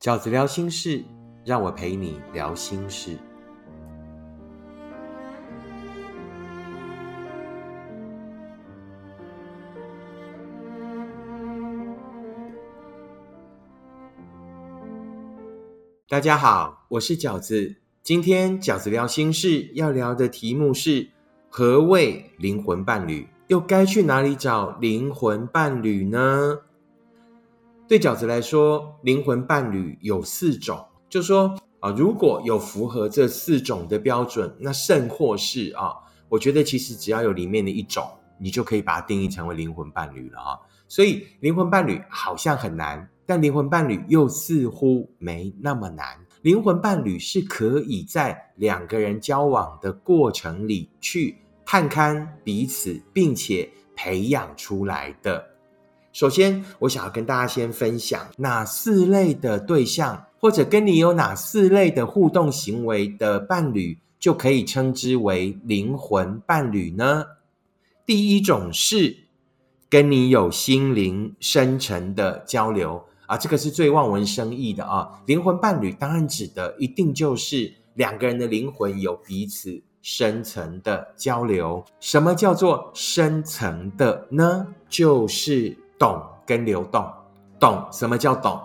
饺子聊心事，让我陪你聊心事。大家好，我是饺子。今天饺子聊心事要聊的题目是：何谓灵魂伴侣？又该去哪里找灵魂伴侣呢？对饺子来说，灵魂伴侣有四种，就说啊，如果有符合这四种的标准，那甚或是啊，我觉得其实只要有里面的一种，你就可以把它定义成为灵魂伴侣了啊。所以灵魂伴侣好像很难，但灵魂伴侣又似乎没那么难。灵魂伴侣是可以在两个人交往的过程里去探勘彼此，并且培养出来的。首先，我想要跟大家先分享哪四类的对象，或者跟你有哪四类的互动行为的伴侣，就可以称之为灵魂伴侣呢？第一种是跟你有心灵深层的交流。啊，这个是最望文生义的啊！灵魂伴侣当然指的一定就是两个人的灵魂有彼此深层的交流。什么叫做深层的呢？就是懂跟流动。懂什么叫懂？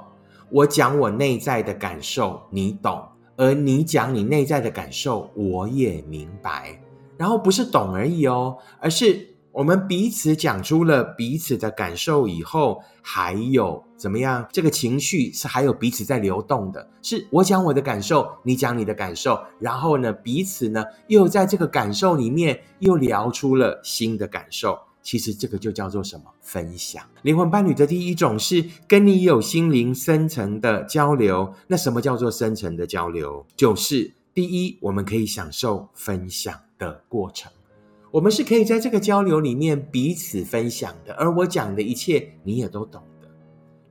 我讲我内在的感受，你懂；而你讲你内在的感受，我也明白。然后不是懂而已哦，而是。我们彼此讲出了彼此的感受以后，还有怎么样？这个情绪是还有彼此在流动的，是我讲我的感受，你讲你的感受，然后呢，彼此呢又在这个感受里面又聊出了新的感受。其实这个就叫做什么？分享。灵魂伴侣的第一种是跟你有心灵深层的交流。那什么叫做深层的交流？就是第一，我们可以享受分享的过程。我们是可以在这个交流里面彼此分享的，而我讲的一切你也都懂的。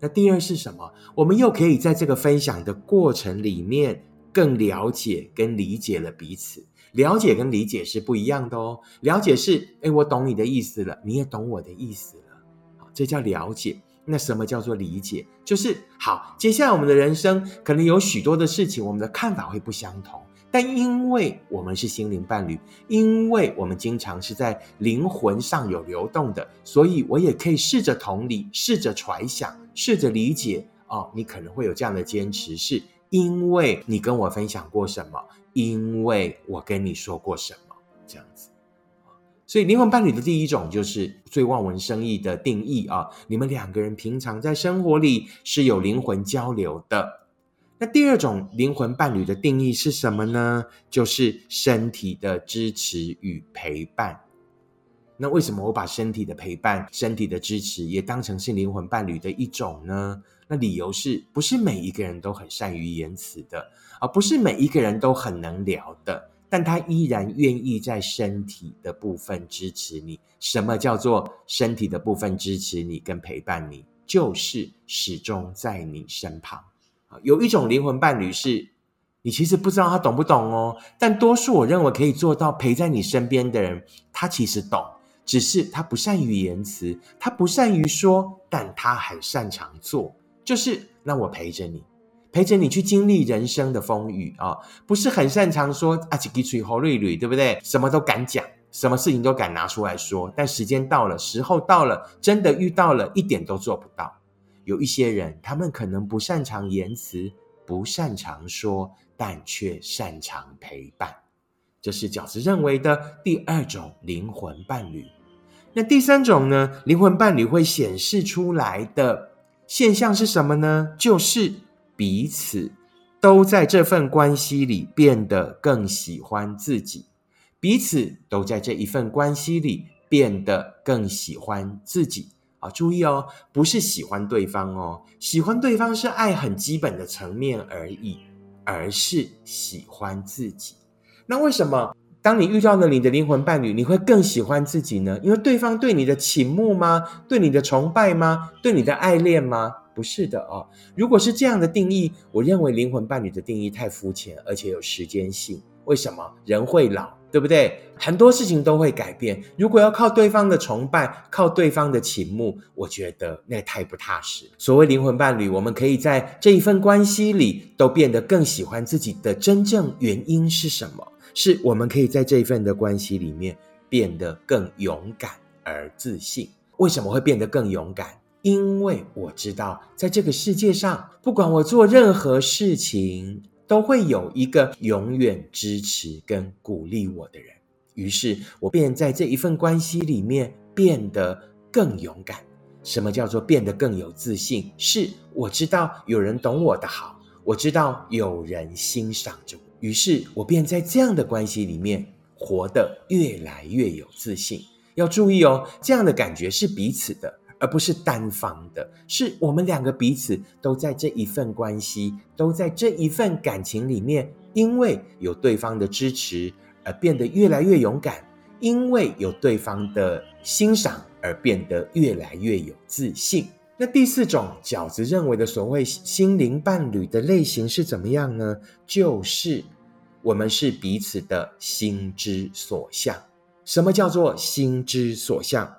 那第二是什么？我们又可以在这个分享的过程里面更了解跟理解了彼此。了解跟理解是不一样的哦。了解是，哎，我懂你的意思了，你也懂我的意思了，好，这叫了解。那什么叫做理解？就是好，接下来我们的人生可能有许多的事情，我们的看法会不相同。但因为我们是心灵伴侣，因为我们经常是在灵魂上有流动的，所以我也可以试着同理，试着揣想，试着理解。哦，你可能会有这样的坚持，是因为你跟我分享过什么，因为我跟你说过什么，这样子。所以灵魂伴侣的第一种就是最望文生义的定义啊，你们两个人平常在生活里是有灵魂交流的。那第二种灵魂伴侣的定义是什么呢？就是身体的支持与陪伴。那为什么我把身体的陪伴、身体的支持也当成是灵魂伴侣的一种呢？那理由是不是每一个人都很善于言辞的，而不是每一个人都很能聊的，但他依然愿意在身体的部分支持你。什么叫做身体的部分支持你跟陪伴你？就是始终在你身旁。有一种灵魂伴侣是，你其实不知道他懂不懂哦。但多数我认为可以做到陪在你身边的人，他其实懂，只是他不善于言辞，他不善于说，但他很擅长做。就是让我陪着你，陪着你去经历人生的风雨啊！不是很擅长说啊，几滴水喉绿绿，对不对？什么都敢讲，什么事情都敢拿出来说。但时间到了，时候到了，真的遇到了一点都做不到。有一些人，他们可能不擅长言辞，不擅长说，但却擅长陪伴。这是饺子认为的第二种灵魂伴侣。那第三种呢？灵魂伴侣会显示出来的现象是什么呢？就是彼此都在这份关系里变得更喜欢自己，彼此都在这一份关系里变得更喜欢自己。啊，注意哦，不是喜欢对方哦，喜欢对方是爱很基本的层面而已，而是喜欢自己。那为什么当你遇到了你的灵魂伴侣，你会更喜欢自己呢？因为对方对你的倾慕吗？对你的崇拜吗？对你的爱恋吗？不是的哦。如果是这样的定义，我认为灵魂伴侣的定义太肤浅，而且有时间性。为什么？人会老。对不对？很多事情都会改变。如果要靠对方的崇拜，靠对方的倾慕，我觉得那太不踏实。所谓灵魂伴侣，我们可以在这一份关系里都变得更喜欢自己的真正原因是什么？是我们可以在这一份的关系里面变得更勇敢而自信。为什么会变得更勇敢？因为我知道，在这个世界上，不管我做任何事情。都会有一个永远支持跟鼓励我的人，于是我便在这一份关系里面变得更勇敢。什么叫做变得更有自信？是我知道有人懂我的好，我知道有人欣赏着，于是我便在这样的关系里面活得越来越有自信。要注意哦，这样的感觉是彼此的。而不是单方的，是我们两个彼此都在这一份关系，都在这一份感情里面，因为有对方的支持而变得越来越勇敢，因为有对方的欣赏而变得越来越有自信。那第四种饺子认为的所谓心灵伴侣的类型是怎么样呢？就是我们是彼此的心之所向。什么叫做心之所向？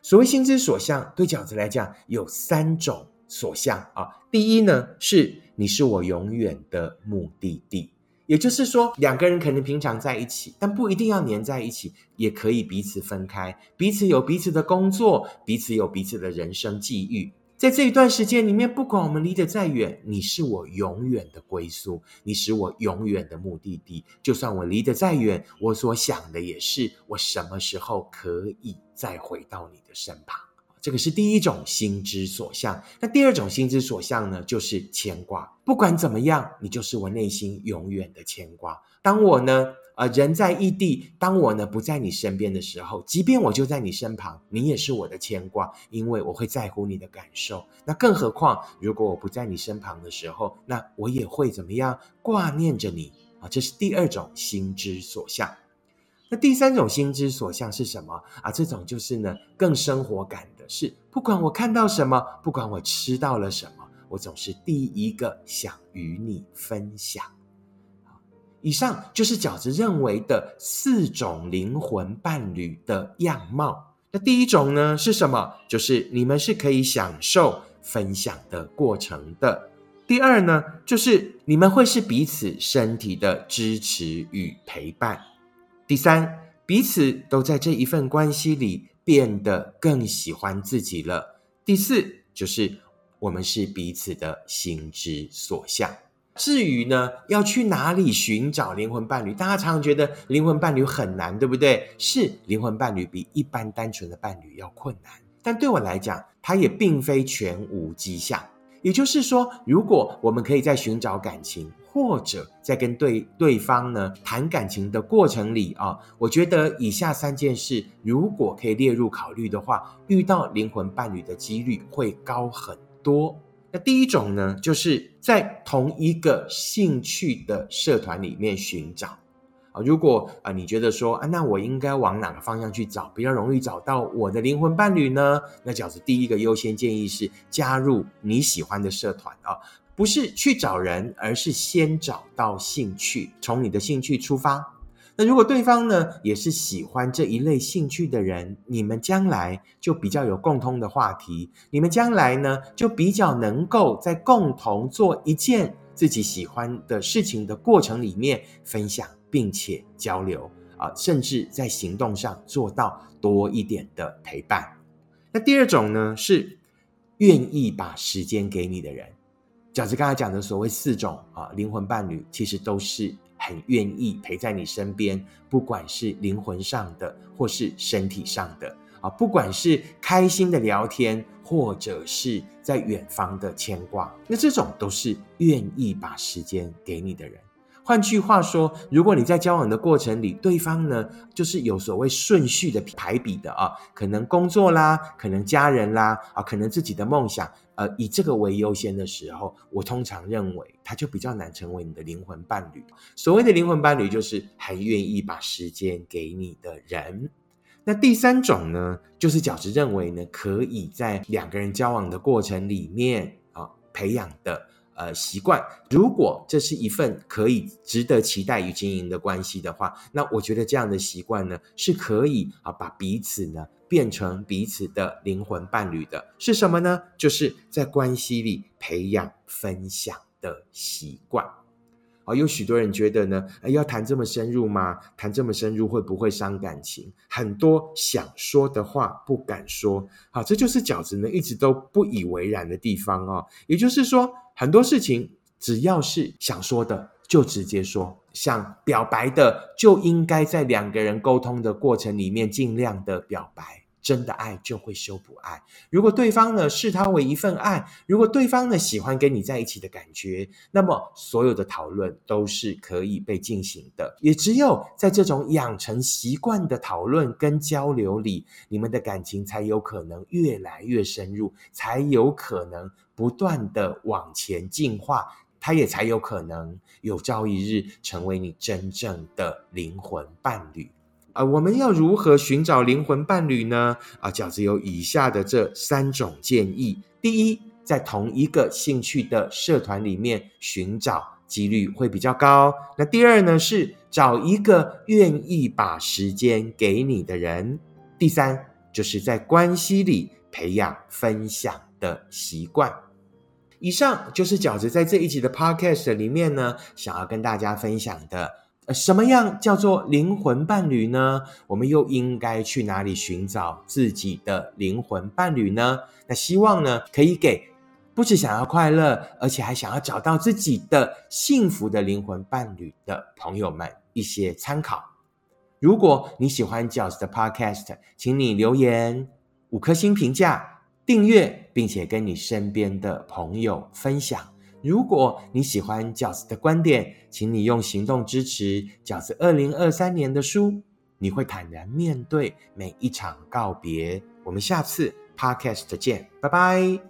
所谓心之所向，对饺子来讲有三种所向啊。第一呢，是你是我永远的目的地，也就是说，两个人可能平常在一起，但不一定要黏在一起，也可以彼此分开，彼此有彼此的工作，彼此有彼此的人生际遇。在这一段时间里面，不管我们离得再远，你是我永远的归宿，你是我永远的目的地。就算我离得再远，我所想的也是我什么时候可以再回到你的身旁。这个是第一种心之所向。那第二种心之所向呢，就是牵挂。不管怎么样，你就是我内心永远的牵挂。当我呢？呃，人在异地，当我呢不在你身边的时候，即便我就在你身旁，你也是我的牵挂，因为我会在乎你的感受。那更何况，如果我不在你身旁的时候，那我也会怎么样挂念着你啊？这是第二种心之所向。那第三种心之所向是什么啊？这种就是呢更生活感的，是不管我看到什么，不管我吃到了什么，我总是第一个想与你分享。以上就是饺子认为的四种灵魂伴侣的样貌。那第一种呢是什么？就是你们是可以享受分享的过程的。第二呢，就是你们会是彼此身体的支持与陪伴。第三，彼此都在这一份关系里变得更喜欢自己了。第四，就是我们是彼此的心之所向。至于呢，要去哪里寻找灵魂伴侣？大家常常觉得灵魂伴侣很难，对不对？是灵魂伴侣比一般单纯的伴侣要困难，但对我来讲，它也并非全无迹象。也就是说，如果我们可以在寻找感情，或者在跟对对方呢谈感情的过程里啊，我觉得以下三件事如果可以列入考虑的话，遇到灵魂伴侣的几率会高很多。那第一种呢，就是在同一个兴趣的社团里面寻找啊。如果啊，你觉得说啊，那我应该往哪个方向去找，比较容易找到我的灵魂伴侣呢？那饺子第一个优先建议是加入你喜欢的社团啊，不是去找人，而是先找到兴趣，从你的兴趣出发。那如果对方呢也是喜欢这一类兴趣的人，你们将来就比较有共通的话题，你们将来呢就比较能够在共同做一件自己喜欢的事情的过程里面分享，并且交流啊，甚至在行动上做到多一点的陪伴。那第二种呢是愿意把时间给你的人，饺子刚才讲的所谓四种啊灵魂伴侣，其实都是。很愿意陪在你身边，不管是灵魂上的或是身体上的啊，不管是开心的聊天，或者是在远方的牵挂，那这种都是愿意把时间给你的人。换句话说，如果你在交往的过程里，对方呢就是有所谓顺序的排比的啊，可能工作啦，可能家人啦，啊，可能自己的梦想。呃，以这个为优先的时候，我通常认为他就比较难成为你的灵魂伴侣。所谓的灵魂伴侣，就是很愿意把时间给你的人。那第三种呢，就是饺子认为呢，可以在两个人交往的过程里面啊，培养的呃习惯。如果这是一份可以值得期待与经营的关系的话，那我觉得这样的习惯呢，是可以啊把彼此呢变成彼此的灵魂伴侣的。是什么呢？就是在关系里培养分享的习惯。啊，有许多人觉得呢，要谈这么深入吗？谈这么深入会不会伤感情？很多想说的话不敢说，好，这就是饺子呢一直都不以为然的地方哦。也就是说，很多事情只要是想说的，就直接说；想表白的，就应该在两个人沟通的过程里面尽量的表白。真的爱就会修补爱。如果对方呢视他为一份爱，如果对方呢喜欢跟你在一起的感觉，那么所有的讨论都是可以被进行的。也只有在这种养成习惯的讨论跟交流里，你们的感情才有可能越来越深入，才有可能不断的往前进化，他也才有可能有朝一日成为你真正的灵魂伴侣。啊，我们要如何寻找灵魂伴侣呢？啊，饺子有以下的这三种建议：第一，在同一个兴趣的社团里面寻找，几率会比较高。那第二呢，是找一个愿意把时间给你的人。第三，就是在关系里培养分享的习惯。以上就是饺子在这一集的 Podcast 里面呢，想要跟大家分享的。呃什么样叫做灵魂伴侣呢？我们又应该去哪里寻找自己的灵魂伴侣呢？那希望呢，可以给不止想要快乐，而且还想要找到自己的幸福的灵魂伴侣的朋友们一些参考。如果你喜欢饺子的 Podcast，请你留言五颗星评价、订阅，并且跟你身边的朋友分享。如果你喜欢饺子的观点，请你用行动支持饺子二零二三年的书。你会坦然面对每一场告别。我们下次 podcast 见，拜拜。